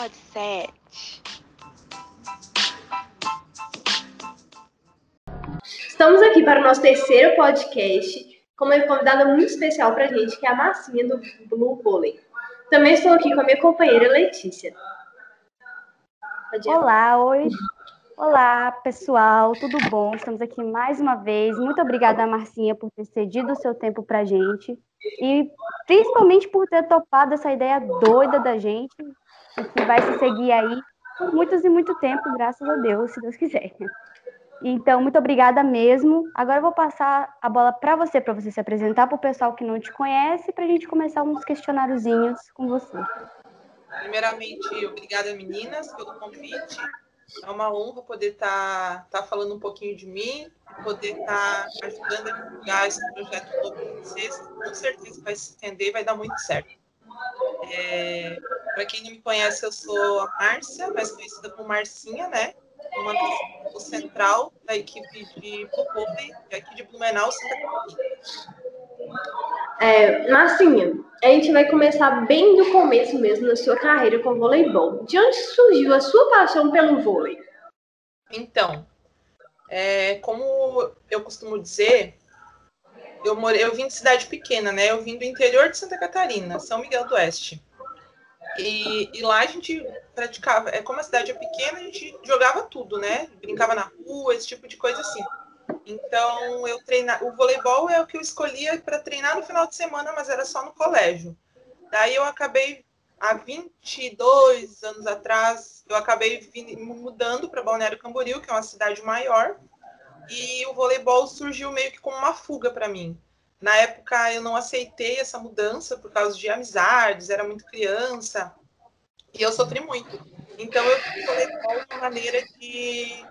Pod 7. Estamos aqui para o nosso terceiro podcast com uma convidada muito especial para a gente, que é a Marcinha do Blue Vôlei. Também estou aqui com a minha companheira Letícia. Olá, oi. Olá, pessoal, tudo bom? Estamos aqui mais uma vez. Muito obrigada, Marcinha, por ter cedido o seu tempo para a gente e principalmente por ter topado essa ideia doida da gente, que vai se seguir aí por muitos e muito tempo, graças a Deus, se Deus quiser. Então, muito obrigada mesmo. Agora eu vou passar a bola para você, para você se apresentar para o pessoal que não te conhece, para a gente começar uns questionáriozinhos com você. Primeiramente, obrigada, meninas, pelo convite. É uma honra poder estar tá, tá falando um pouquinho de mim, poder estar tá ajudando a divulgar esse projeto novo para vocês. Com certeza vai se estender e vai dar muito certo. É, Para quem não me conhece, eu sou a Márcia, mais conhecida como Marcinha, né? Uma das, central da equipe de Popove, aqui de Blumenau, Santa Catarina. É, Marcinha, a gente vai começar bem do começo mesmo na sua carreira com voleibol. De onde surgiu a sua paixão pelo vôlei? Então, é, como eu costumo dizer, eu, morei, eu vim de cidade pequena, né? Eu vim do interior de Santa Catarina, São Miguel do Oeste. E, e, lá a gente praticava, é como a cidade é pequena, a gente jogava tudo, né? Brincava na rua, esse tipo de coisa assim. Então, eu treinava. O voleibol é o que eu escolhia para treinar no final de semana, mas era só no colégio. Daí eu acabei, há 22 anos atrás, eu acabei mudando para Balneário Camboriú, que é uma cidade maior, e o voleibol surgiu meio que como uma fuga para mim. Na época, eu não aceitei essa mudança por causa de amizades, era muito criança, e eu sofri muito. Então, eu voleibol uma maneira de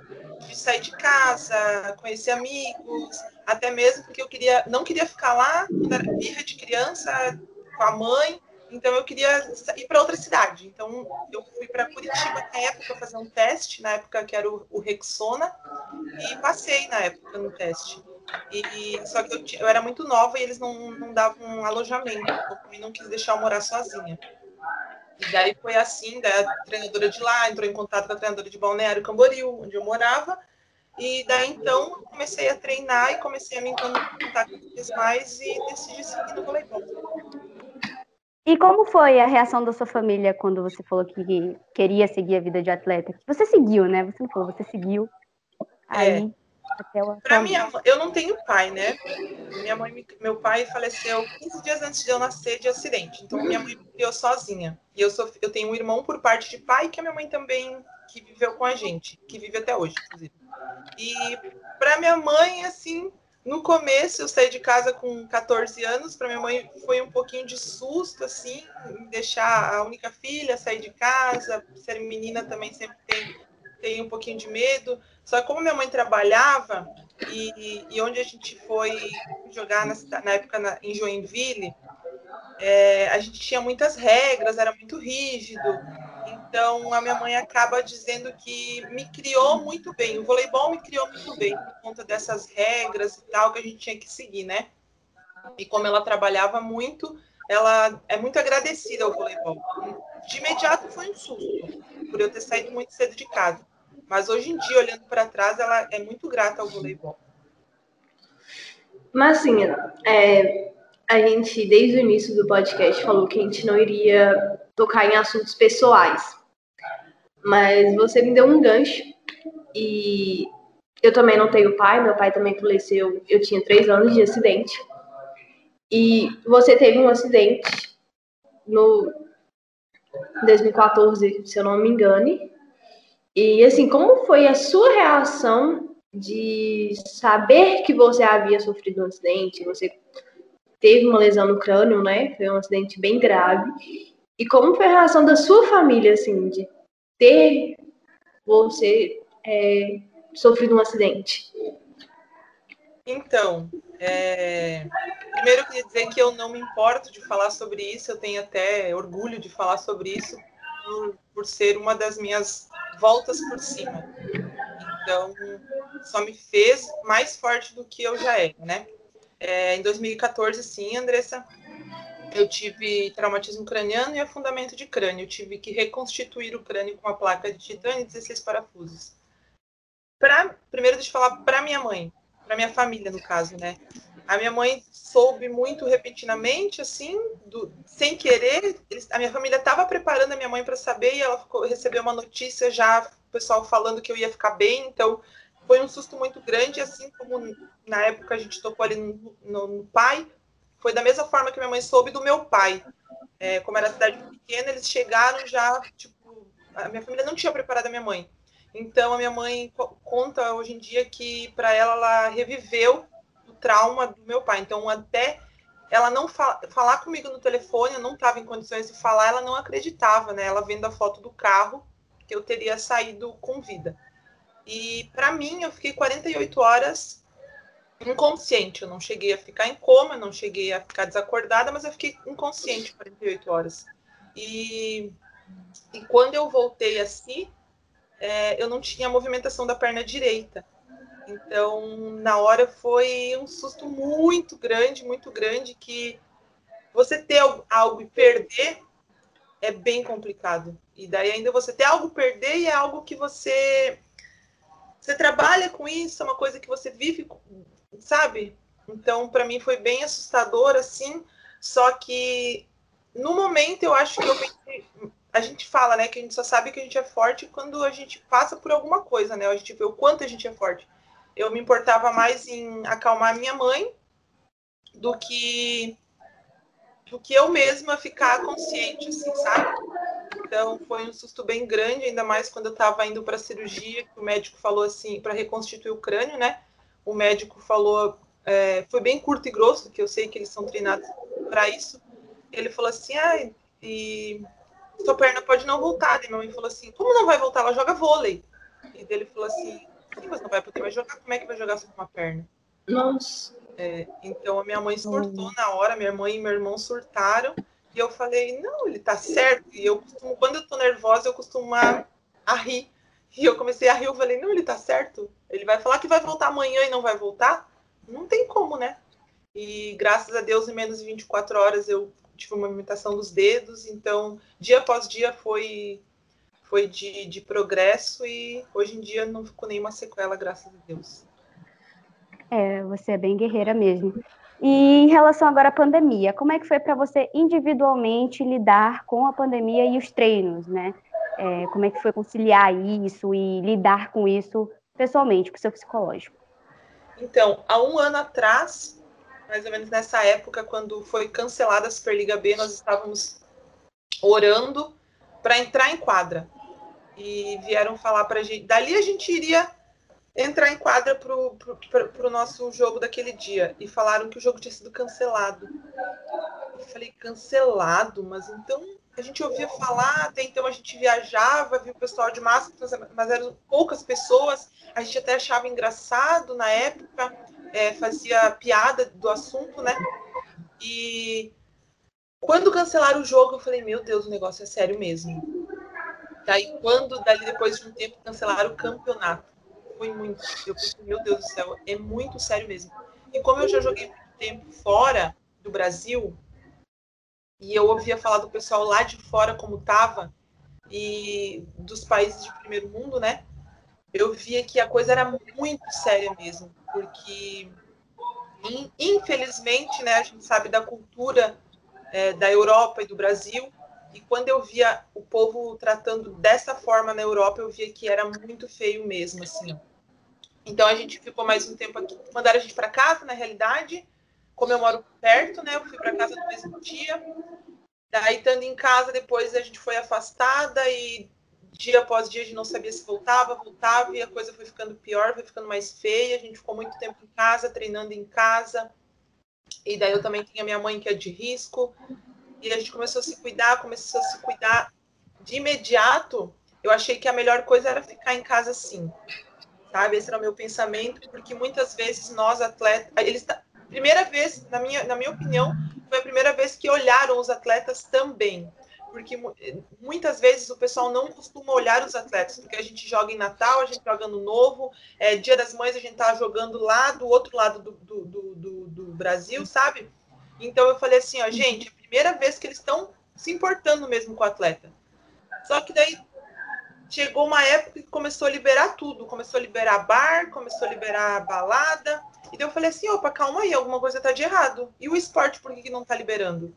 de sair de casa, conhecer amigos, até mesmo porque eu queria, não queria ficar lá, quando era de criança, com a mãe, então eu queria ir para outra cidade. Então eu fui para Curitiba na época fazer um teste, na época que era o, o Rexona, e passei na época no teste. E, só que eu, eu, era muito nova e eles não, não davam um alojamento, eu também não quis deixar eu morar sozinha. E daí foi assim, daí a treinadora de lá entrou em contato com a treinadora de Balneário Camboriú, onde eu morava, e daí então comecei a treinar e comecei a me encantar cada vez mais e decidi seguir no voleibol. E como foi a reação da sua família quando você falou que queria seguir a vida de atleta? Você seguiu, né? Você não falou, você seguiu. É. Aí, é. Para minha eu não tenho pai, né? Minha mãe, meu pai faleceu 15 dias antes de eu nascer de acidente. Então minha mãe me criou sozinha. E eu sou, eu tenho um irmão por parte de pai que a minha mãe também que viveu com a gente, que vive até hoje, inclusive. E para minha mãe, assim, no começo eu saí de casa com 14 anos, para minha mãe foi um pouquinho de susto, assim, deixar a única filha sair de casa, ser menina também sempre tem, tem um pouquinho de medo. Só que como minha mãe trabalhava e, e onde a gente foi jogar na, na época na, em Joinville, é, a gente tinha muitas regras, era muito rígido. Então a minha mãe acaba dizendo que me criou muito bem. O voleibol me criou muito bem por conta dessas regras e tal que a gente tinha que seguir, né? E como ela trabalhava muito, ela é muito agradecida ao voleibol. De imediato foi um susto por eu ter saído muito cedo de casa. Mas hoje em dia, olhando para trás, ela é muito grata ao voleibol. Mas assim, é, a gente, desde o início do podcast, falou que a gente não iria tocar em assuntos pessoais. Mas você me deu um gancho e eu também não tenho pai, meu pai também faleceu, eu tinha três anos de acidente. E você teve um acidente no 2014, se eu não me engane, e assim, como foi a sua reação de saber que você havia sofrido um acidente, você teve uma lesão no crânio, né? Foi um acidente bem grave. E como foi a reação da sua família, assim, de ter você é, sofrido um acidente? Então, é... primeiro eu queria dizer que eu não me importo de falar sobre isso, eu tenho até orgulho de falar sobre isso, por, por ser uma das minhas voltas por cima. Então, só me fez mais forte do que eu já era, né? É, em 2014, sim, Andressa, eu tive traumatismo craniano e afundamento de crânio. Eu tive que reconstituir o crânio com uma placa de titânio e 16 parafusos. Pra, primeiro, deixa eu falar para minha mãe, para minha família, no caso, né? A minha mãe soube muito repentinamente, assim, do, sem querer. Eles, a minha família estava preparando a minha mãe para saber e ela ficou, recebeu uma notícia já, o pessoal falando que eu ia ficar bem. Então, foi um susto muito grande, assim como na época a gente tocou ali no, no, no pai, foi da mesma forma que minha mãe soube do meu pai. É, como era cidade pequena, eles chegaram já, tipo, a minha família não tinha preparado a minha mãe. Então a minha mãe conta hoje em dia que para ela ela reviveu o trauma do meu pai. Então até ela não fala, falar comigo no telefone, eu não estava em condições de falar, ela não acreditava, né? Ela vendo a foto do carro que eu teria saído com vida. E para mim, eu fiquei 48 horas inconsciente. Eu não cheguei a ficar em coma, não cheguei a ficar desacordada, mas eu fiquei inconsciente 48 horas. E, e quando eu voltei assim, é, eu não tinha movimentação da perna direita. Então, na hora foi um susto muito grande, muito grande, que você ter algo e perder é bem complicado. E daí ainda você ter algo perder e é algo que você você trabalha com isso, é uma coisa que você vive, sabe? Então, para mim foi bem assustador, assim. Só que no momento eu acho que eu pensei, a gente fala, né, que a gente só sabe que a gente é forte quando a gente passa por alguma coisa, né? A gente vê o quanto a gente é forte. Eu me importava mais em acalmar minha mãe do que do que eu mesma ficar consciente, assim, sabe? Então foi um susto bem grande, ainda mais quando eu estava indo para a cirurgia, que o médico falou assim, para reconstituir o crânio, né? O médico falou, é, foi bem curto e grosso, que eu sei que eles são treinados para isso. Ele falou assim, ah, e sua perna pode não voltar. E minha mãe falou assim, como não vai voltar? Ela joga vôlei. E ele falou assim, sim, mas não vai porque vai jogar. Como é que vai jogar só com uma perna? Nossa. É, então a minha mãe surtou na hora, minha mãe e meu irmão surtaram. E eu falei, não, ele tá certo. E eu costumo, quando eu tô nervosa, eu costumo a, a rir. E eu comecei a rir, eu falei, não, ele tá certo. Ele vai falar que vai voltar amanhã e não vai voltar? Não tem como, né? E graças a Deus, em menos de 24 horas, eu tive uma movimentação dos dedos. Então, dia após dia foi foi de, de progresso e hoje em dia não ficou nenhuma sequela, graças a Deus. É, você é bem guerreira mesmo. E em relação agora à pandemia, como é que foi para você individualmente lidar com a pandemia e os treinos, né? É, como é que foi conciliar isso e lidar com isso pessoalmente, para o seu psicológico? Então, há um ano atrás, mais ou menos nessa época, quando foi cancelada a Superliga B, nós estávamos orando para entrar em quadra. E vieram falar para a gente. Dali a gente iria entrar em quadra pro, pro, nosso jogo daquele dia. E falaram que o jogo tinha sido cancelado. Eu falei, cancelado? Mas então a gente ouvia falar, até então a gente viajava, viu o pessoal de máscara, mas eram poucas pessoas. A gente até achava engraçado na época, é, fazia piada do assunto, né? E quando cancelaram o jogo, eu falei, meu Deus, o negócio é sério mesmo. Daí, quando, dali depois de um tempo, cancelaram o campeonato foi muito. Eu pensei, meu Deus do céu, é muito sério mesmo. E como eu já joguei muito tempo fora do Brasil, e eu ouvia falar do pessoal lá de fora como tava, e dos países de primeiro mundo, né? Eu via que a coisa era muito séria mesmo, porque infelizmente, né, a gente sabe da cultura é, da Europa e do Brasil, e quando eu via o povo tratando dessa forma na Europa, eu via que era muito feio mesmo, assim. Então a gente ficou mais um tempo aqui. Mandaram a gente para casa, na realidade. Como eu moro perto, né? Eu fui para casa no mesmo dia. Daí, estando em casa, depois a gente foi afastada e dia após dia a gente não sabia se voltava, voltava e a coisa foi ficando pior, foi ficando mais feia. A gente ficou muito tempo em casa, treinando em casa. E daí eu também tinha minha mãe que é de risco. E a gente começou a se cuidar, começou a se cuidar. De imediato, eu achei que a melhor coisa era ficar em casa sim sabe? Esse era o meu pensamento, porque muitas vezes nós atletas, eles primeira vez, na minha, na minha opinião, foi a primeira vez que olharam os atletas também. Porque muitas vezes o pessoal não costuma olhar os atletas, porque a gente joga em Natal, a gente joga no Novo, é, Dia das Mães a gente tá jogando lá do outro lado do, do, do, do Brasil, sabe? Então eu falei assim, ó, gente, primeira vez que eles estão se importando mesmo com o atleta. Só que daí chegou uma época que começou a liberar tudo, começou a liberar bar, começou a liberar balada, e daí eu falei assim, opa, calma aí, alguma coisa tá de errado. E o esporte, por que, que não tá liberando?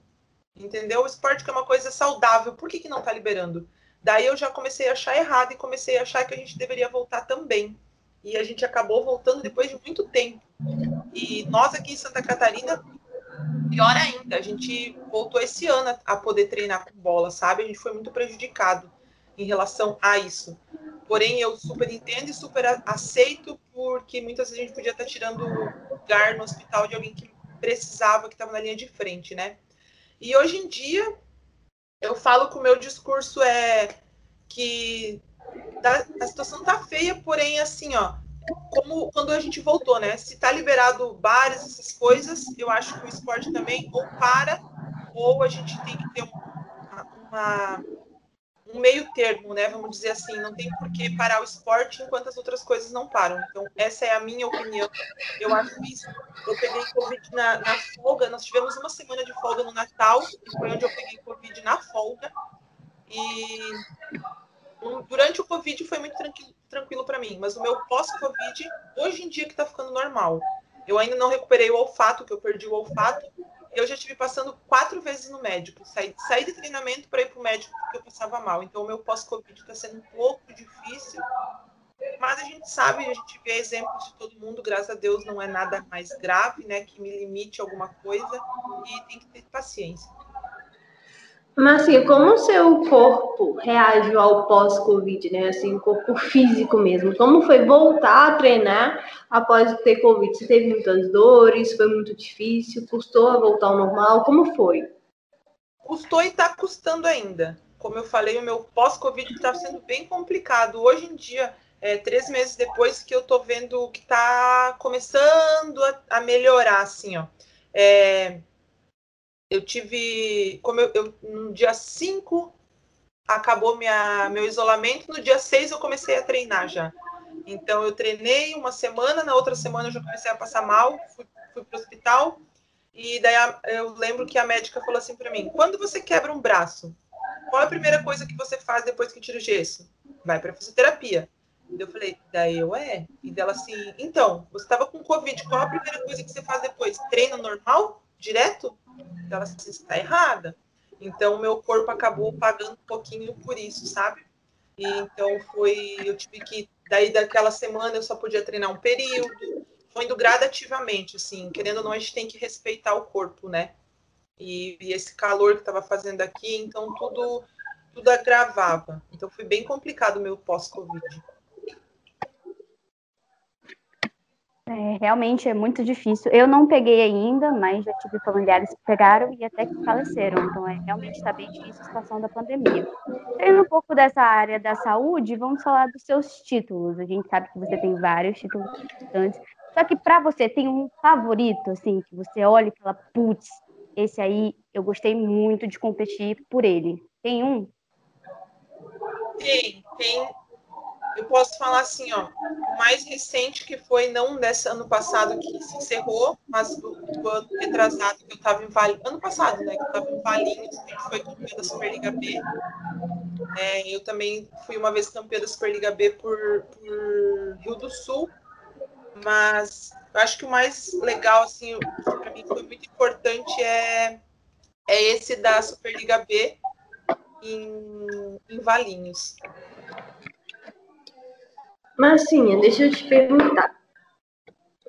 Entendeu? O esporte que é uma coisa saudável, por que, que não tá liberando? Daí eu já comecei a achar errado e comecei a achar que a gente deveria voltar também. E a gente acabou voltando depois de muito tempo. E nós aqui em Santa Catarina, pior ainda, a gente voltou esse ano a poder treinar com bola, sabe? A gente foi muito prejudicado em relação a isso. Porém, eu super entendo e super aceito, porque muitas vezes a gente podia estar tirando lugar no hospital de alguém que precisava, que estava na linha de frente, né? E hoje em dia, eu falo que o meu discurso é que a situação tá feia, porém, assim, ó, como quando a gente voltou, né? Se tá liberado bares, essas coisas, eu acho que o esporte também ou para, ou a gente tem que ter uma, uma um meio termo, né? Vamos dizer assim, não tem por que parar o esporte enquanto as outras coisas não param. Então, essa é a minha opinião. Eu acho isso. Eu peguei Covid na, na folga, nós tivemos uma semana de folga no Natal, foi onde eu peguei Covid na folga. E durante o Covid foi muito tranquilo, tranquilo para mim, mas o meu pós-Covid, hoje em dia que tá ficando normal. Eu ainda não recuperei o olfato, que eu perdi o olfato, eu já tive passando quatro vezes no médico. Saí, saí de treinamento para ir para o médico porque eu passava mal. Então, o meu pós-Covid está sendo um pouco difícil. Mas a gente sabe, a gente vê exemplos de todo mundo, graças a Deus não é nada mais grave, né? Que me limite alguma coisa e tem que ter paciência. Mas assim, como o seu corpo reagiu ao pós-Covid, né? Assim, o corpo físico mesmo. Como foi voltar a treinar após ter Covid? Você teve muitas dores? Foi muito difícil? Custou a voltar ao normal? Como foi? Custou e está custando ainda. Como eu falei, o meu pós-Covid está sendo bem complicado. Hoje em dia, é, três meses depois que eu estou vendo que está começando a, a, melhorar, assim, ó. É, eu tive, como eu, eu no dia 5 acabou minha, meu isolamento, no dia 6 eu comecei a treinar já. Então eu treinei uma semana, na outra semana eu já comecei a passar mal, fui, fui para o hospital, e daí eu lembro que a médica falou assim para mim: quando você quebra um braço, qual é a primeira coisa que você faz depois que tira o gesso? Vai para fisioterapia. Eu falei, daí eu é. E dela assim, então, você estava com Covid, qual a primeira coisa que você faz depois? Treino normal? Direto? ela se está errada. Então, meu corpo acabou pagando um pouquinho por isso, sabe? E, então, foi. Eu tive que. Daí, daquela semana, eu só podia treinar um período. Foi indo gradativamente, assim. Querendo ou não, a gente tem que respeitar o corpo, né? E, e esse calor que estava fazendo aqui, então, tudo, tudo agravava. Então, foi bem complicado o meu pós-Covid. É, realmente é muito difícil. Eu não peguei ainda, mas já tive familiares que pegaram e até que faleceram. Então, é, realmente está bem difícil a situação da pandemia. Tendo um pouco dessa área da saúde, vamos falar dos seus títulos. A gente sabe que você tem vários títulos importantes. Só que para você, tem um favorito, assim, que você olha e fala, putz, esse aí eu gostei muito de competir por ele. Tem um? Tem, tem eu posso falar assim, ó, o mais recente que foi não desse ano passado que se encerrou, mas do, do ano retrasado que eu estava em Valinhos, ano passado, né, que eu estava em Valinhos, que foi campeã da Superliga B. É, eu também fui uma vez campeã da Superliga B por, por Rio do Sul, mas eu acho que o mais legal, assim, para mim foi muito importante é, é esse da Superliga B em, em Valinhos. Marcinha, deixa eu te perguntar.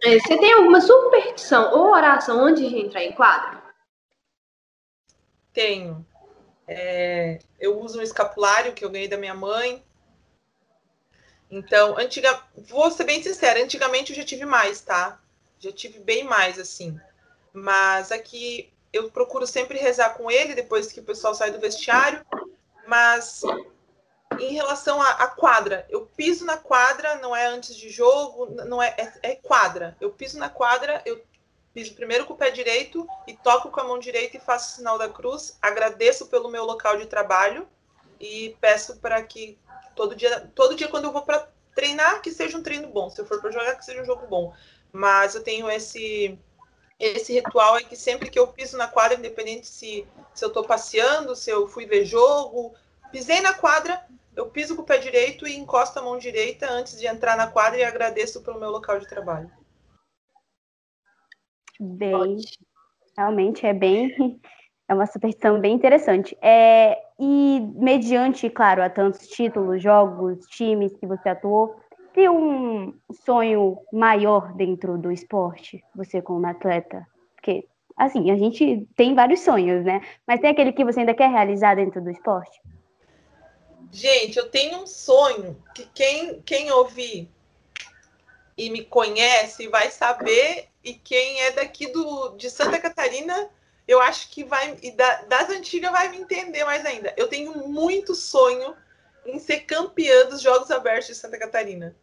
É, você tem alguma superstição ou oração antes de entrar em quadro? Tenho. É, eu uso um escapulário que eu ganhei da minha mãe. Então, antiga, vou ser bem sincera, antigamente eu já tive mais, tá? Já tive bem mais, assim. Mas aqui eu procuro sempre rezar com ele depois que o pessoal sai do vestiário. Mas em relação à, quadra, eu piso na quadra, não é antes de jogo, não é, é, é, quadra. Eu piso na quadra, eu piso primeiro com o pé direito e toco com a mão direita e faço o sinal da cruz. Agradeço pelo meu local de trabalho e peço para que todo dia, todo dia quando eu vou para treinar, que seja um treino bom. Se eu for para jogar, que seja um jogo bom. Mas eu tenho esse esse ritual é que sempre que eu piso na quadra, independente se, se eu estou passeando, se eu fui ver jogo, pisei na quadra, eu piso com o pé direito e encosto a mão direita antes de entrar na quadra e agradeço pelo meu local de trabalho. Bem, realmente é bem, é uma superstição bem interessante. É, e mediante, claro, a tantos títulos, jogos, times que você atuou, tem um sonho maior dentro do esporte, você como atleta? Porque, assim, a gente tem vários sonhos, né? Mas tem aquele que você ainda quer realizar dentro do esporte? Gente, eu tenho um sonho que quem, quem ouvir e me conhece vai saber, e quem é daqui do, de Santa Catarina, eu acho que vai, e da, das antigas vai me entender mais ainda. Eu tenho muito sonho em ser campeã dos Jogos Abertos de Santa Catarina.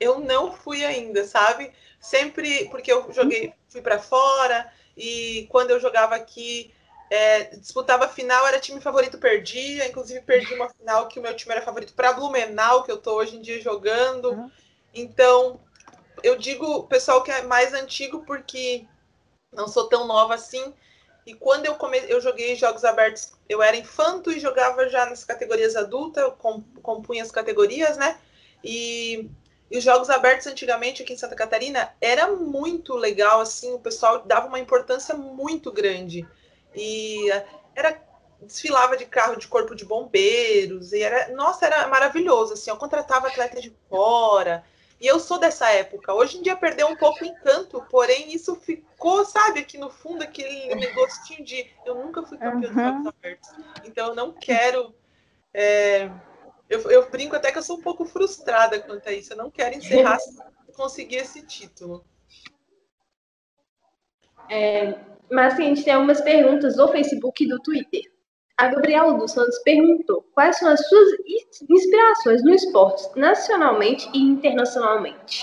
Eu não fui ainda, sabe? Sempre porque eu joguei, fui para fora e quando eu jogava aqui, é, disputava a final, era time favorito, perdia. Inclusive, perdi uma final que o meu time era favorito para Blumenau, que eu tô hoje em dia jogando. Uhum. Então, eu digo pessoal que é mais antigo porque não sou tão nova assim. E quando eu comecei, eu joguei jogos abertos, eu era infanto e jogava já nas categorias adulta, compunha as categorias, né? E, e, os jogos abertos antigamente aqui em Santa Catarina era muito legal, assim, o pessoal dava uma importância muito grande. E era desfilava de carro de corpo de bombeiros e era, nossa, era maravilhoso, assim, eu contratava atletas de fora. E eu sou dessa época. Hoje em dia perdeu um pouco o encanto, porém isso ficou, sabe, aqui no fundo, aquele gostinho de eu nunca fui campeão uhum. de jogos abertos. Então eu não quero. É... Eu, eu, brinco até que eu sou um pouco frustrada quanto a isso. Eu não quero encerrar conseguir esse título. É, mas assim, a gente tem algumas perguntas do Facebook e do Twitter. A Gabriela dos Santos perguntou quais são as suas inspirações no esporte, nacionalmente e internacionalmente.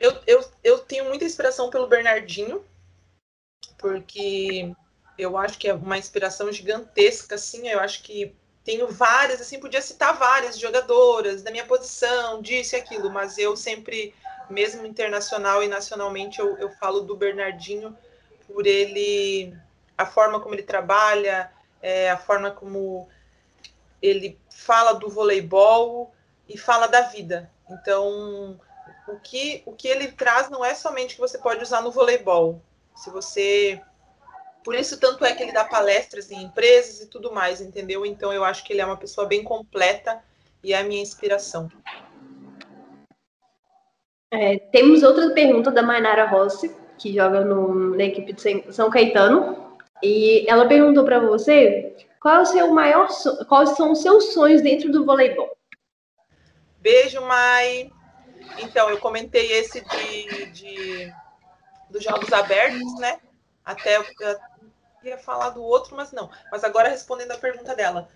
Eu, eu, eu tenho muita inspiração pelo Bernardinho, porque eu acho que é uma inspiração gigantesca, assim, eu acho que tenho várias, assim, podia citar várias jogadoras da minha posição, disso e aquilo, mas eu sempre, mesmo internacional e nacionalmente, eu, eu falo do Bernardinho por ele a forma como ele trabalha, é, a forma como ele fala do voleibol e fala da vida. Então, o que, o que ele traz não é somente que você pode usar no voleibol. Se você. Por isso, tanto é que ele dá palestras em empresas e tudo mais, entendeu? Então, eu acho que ele é uma pessoa bem completa e é a minha inspiração. É, temos outra pergunta da Mainara Rossi, que joga no, na equipe de São Caetano. E ela perguntou para você qual é o seu maior quais são os seus sonhos dentro do voleibol. Beijo, Mai. Então, eu comentei esse de, de dos jogos abertos, né? Até eu, ia falar do outro, mas não. Mas agora respondendo a pergunta dela.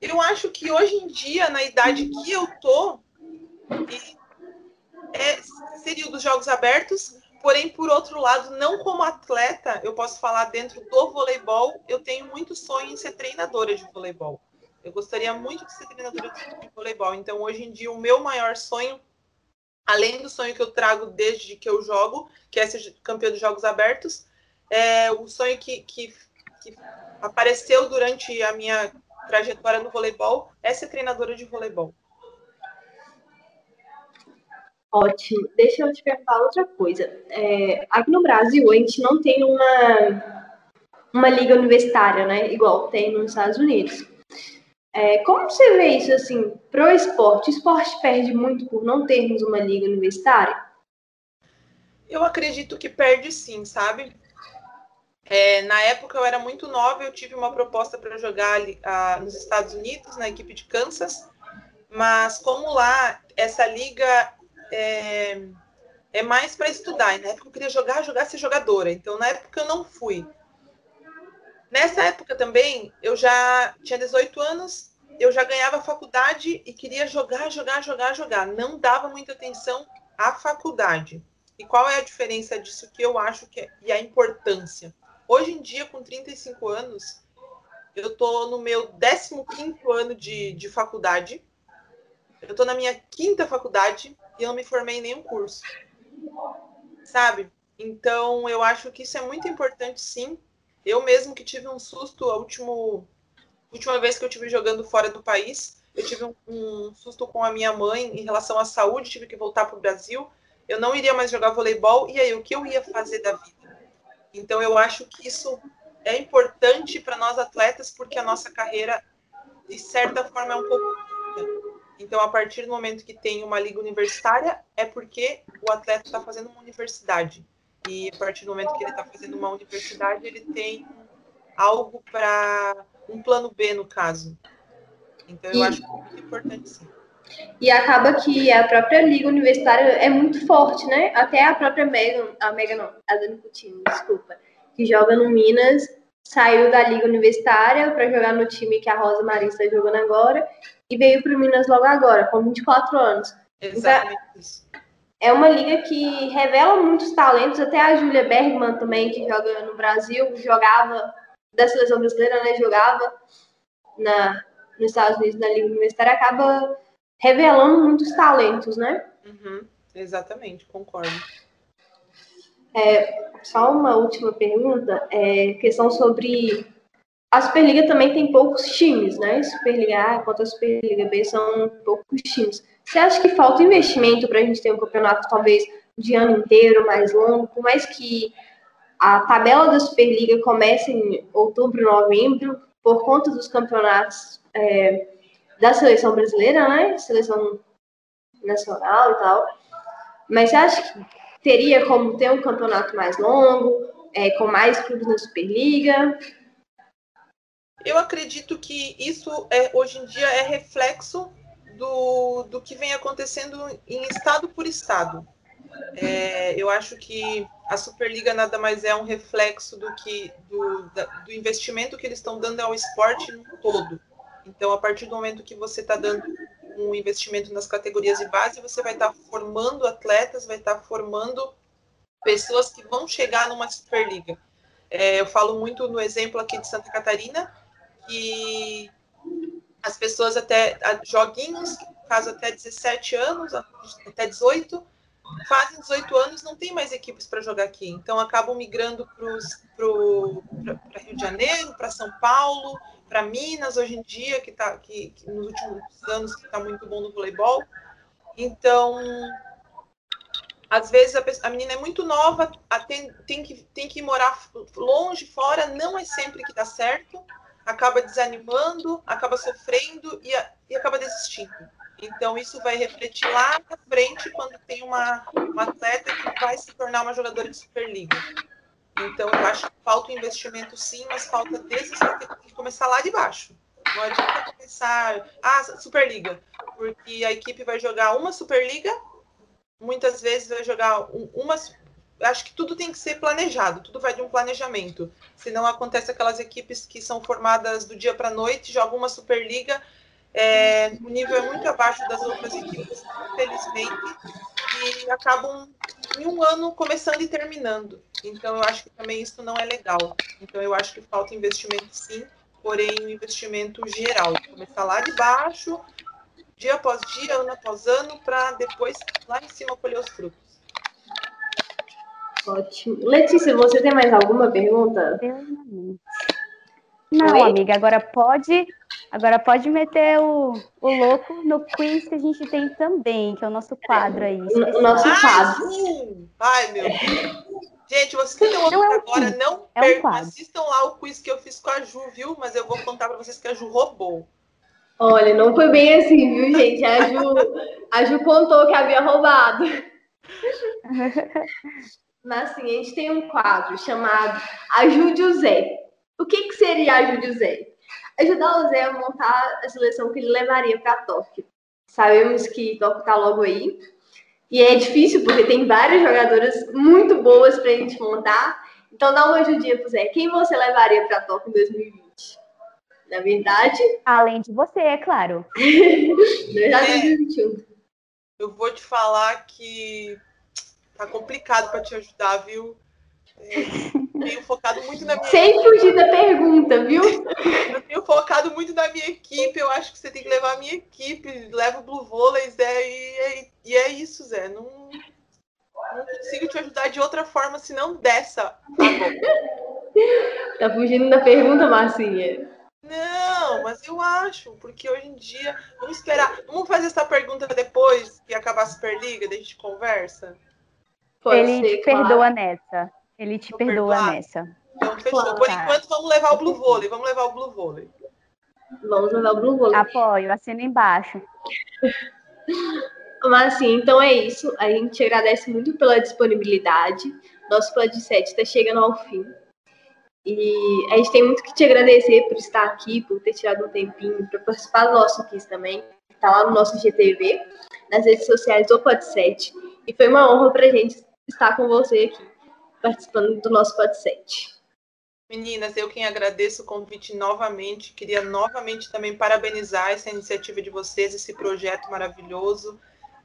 Eu acho que hoje em dia, na idade que eu tô, é, seria dos jogos abertos, Porém, por outro lado, não como atleta, eu posso falar dentro do voleibol, eu tenho muito sonho em ser treinadora de voleibol. Eu gostaria muito de ser treinadora de voleibol. Então, hoje em dia, o meu maior sonho, além do sonho que eu trago desde que eu jogo, que é ser campeão dos Jogos Abertos, é o sonho que, que, que apareceu durante a minha trajetória no voleibol é ser treinadora de voleibol. Ótimo. Deixa eu te perguntar outra coisa. É, aqui no Brasil, a gente não tem uma, uma liga universitária, né? Igual tem nos Estados Unidos. É, como você vê isso, assim, pro esporte? O esporte perde muito por não termos uma liga universitária? Eu acredito que perde sim, sabe? É, na época eu era muito nova, eu tive uma proposta para jogar a, nos Estados Unidos, na equipe de Kansas, mas como lá essa liga é, é mais para estudar. E na época eu queria jogar, jogar, ser jogadora. Então, na época eu não fui. Nessa época também, eu já tinha 18 anos, eu já ganhava faculdade e queria jogar, jogar, jogar, jogar. Não dava muita atenção à faculdade. E qual é a diferença disso que eu acho que é, e a importância? Hoje em dia, com 35 anos, eu estou no meu 15 ano de, de faculdade. Eu estou na minha quinta faculdade e eu não me formei em nenhum curso. Sabe? Então, eu acho que isso é muito importante, sim. Eu mesmo que tive um susto a último, última vez que eu tive jogando fora do país, eu tive um, um susto com a minha mãe em relação à saúde, tive que voltar para o Brasil. Eu não iria mais jogar voleibol, e aí o que eu ia fazer da vida? Então, eu acho que isso é importante para nós atletas, porque a nossa carreira, de certa forma, é um pouco então, a partir do momento que tem uma liga universitária, é porque o atleta está fazendo uma universidade. E a partir do momento que ele está fazendo uma universidade, ele tem algo para um plano B, no caso. Então, eu e, acho muito importante sim. E acaba que a própria liga universitária é muito forte, né? Até a própria Megan, a Megan não, a Dani Coutinho, desculpa, que joga no Minas, saiu da liga universitária para jogar no time que a Rosa Maria está jogando agora e veio para o Minas logo agora, com 24 anos. Exatamente então, É uma liga que revela muitos talentos, até a Júlia Bergman também, que joga no Brasil, jogava da seleção brasileira, né? Jogava na, nos Estados Unidos na Liga Universitária, acaba revelando muitos talentos, né? Uhum, exatamente, concordo. É, só uma última pergunta, é questão sobre a Superliga também tem poucos times, né? Superliga A quanto a Superliga B são poucos times. Você acha que falta investimento para a gente ter um campeonato talvez de ano inteiro, mais longo, por mais que a tabela da Superliga comece em outubro, novembro, por conta dos campeonatos é, da seleção brasileira, né? Seleção nacional e tal. Mas você acha que teria como ter um campeonato mais longo, é, com mais clubes na Superliga? Eu acredito que isso é, hoje em dia é reflexo do, do que vem acontecendo em estado por estado. É, eu acho que a Superliga nada mais é um reflexo do que do, da, do investimento que eles estão dando ao esporte no todo. Então, a partir do momento que você está dando um investimento nas categorias de base, você vai estar tá formando atletas, vai estar tá formando pessoas que vão chegar numa Superliga. É, eu falo muito no exemplo aqui de Santa Catarina, que as pessoas até joguinhos, caso até 17 anos, até 18, fazem 18 anos, não tem mais equipes para jogar aqui. Então acabam migrando para Rio de Janeiro, para São Paulo, para Minas hoje em dia, que tá que, que nos últimos anos está muito bom no voleibol. Então, às vezes a, pessoa, a menina é muito nova, tem, tem, que, tem que morar longe, fora, não é sempre que dá certo acaba desanimando, acaba sofrendo e, e acaba desistindo. Então, isso vai refletir lá na frente quando tem uma, uma atleta que vai se tornar uma jogadora de Superliga. Então, eu acho que falta investimento sim, mas falta desses que começar lá de baixo. Não adianta começar, ah, Superliga, porque a equipe vai jogar uma Superliga, muitas vezes vai jogar uma, acho que tudo tem que ser planejado, tudo vai de um planejamento. Senão acontece aquelas equipes que são formadas do dia para a noite, jogam uma Superliga, é, o nível é muito abaixo das outras equipes, infelizmente, e acabam em um ano começando e terminando. Então eu acho que também isso não é legal. Então eu acho que falta investimento sim, porém um investimento geral. Começar lá de baixo, dia após dia, ano após ano, para depois lá em cima colher os frutos. Ótimo. Letícia, você tem mais alguma pergunta? Não, Oi? amiga, agora pode, agora pode meter o, o louco no quiz que a gente tem também, que é o nosso quadro aí. O nosso quadro. Ai, meu Deus. Gente, vocês que estão ouvindo é um agora, quiz. não é percam, um assistam lá o quiz que eu fiz com a Ju, viu? Mas eu vou contar para vocês que a Ju roubou. Olha, não foi bem assim, viu, gente? A Ju, a Ju contou que havia roubado. Mas assim, a gente tem um quadro chamado Ajude o Zé. O que, que seria Ajude o Zé? Ajudar o Zé a montar a seleção que ele levaria para Tóquio. Sabemos que Tóquio está logo aí. E é difícil porque tem várias jogadoras muito boas para a gente montar. Então dá uma ajudinha pro Zé. Quem você levaria para Tóquio em 2020? Na verdade. Além de você, é claro. Na verdade, 2021. Eu vou te falar que tá complicado para te ajudar, viu? É, tenho focado muito na minha. Sem fugir da pergunta, viu? Eu tenho focado muito na minha equipe. Eu acho que você tem que levar a minha equipe. Leva o Blue Vôlei, Zé, e, é, e é isso, Zé. Não, não consigo te ajudar de outra forma senão dessa agora. Tá fugindo da pergunta, Marcinha? Não, mas eu acho, porque hoje em dia. Vamos esperar. Vamos fazer essa pergunta depois que acabar a Superliga, daí a gente conversa? Pode Ele ser, te claro. perdoa nessa. Ele te perdoa perdoar. nessa. Então, fechou. Claro. Por enquanto, vamos levar o Blue Vôlei. Vamos levar o Blue Vôlei. Vamos levar o Blue Vôlei. Apoio, assina embaixo. Mas assim, então é isso. A gente agradece muito pela disponibilidade. Nosso podcast está chegando ao fim. E a gente tem muito que te agradecer por estar aqui, por ter tirado um tempinho para participar do nosso quiz também. Está lá no nosso GTV, nas redes sociais do Podset. E foi uma honra para a gente estar com você aqui, participando do nosso Podset. Meninas, eu quem agradeço o convite novamente. Queria novamente também parabenizar essa iniciativa de vocês, esse projeto maravilhoso.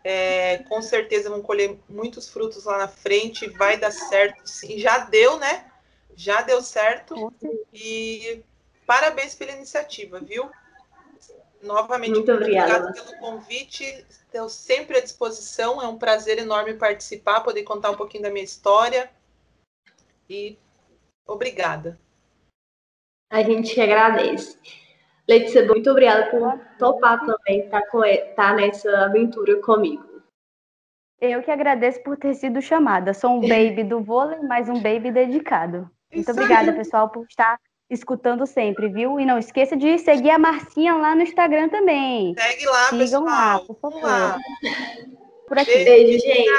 É, com certeza vão colher muitos frutos lá na frente, vai dar certo. Sim, já deu, né? Já deu certo. E parabéns pela iniciativa, viu? Novamente, muito obrigada pelo convite. Estou sempre à disposição. É um prazer enorme participar, poder contar um pouquinho da minha história. E obrigada. A gente agradece. Letícia, muito obrigada por topar também estar tá, tá nessa aventura comigo. Eu que agradeço por ter sido chamada. Sou um baby do vôlei, mas um baby dedicado. Muito Isso obrigada, aí. pessoal, por estar escutando sempre, viu? E não esqueça de seguir a Marcinha lá no Instagram também. Segue lá, Sigam pessoal. lá, por favor. Lá. Por aqui. Beijo, gente.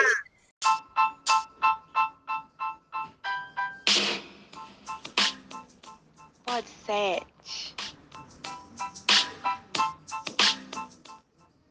Pode ser.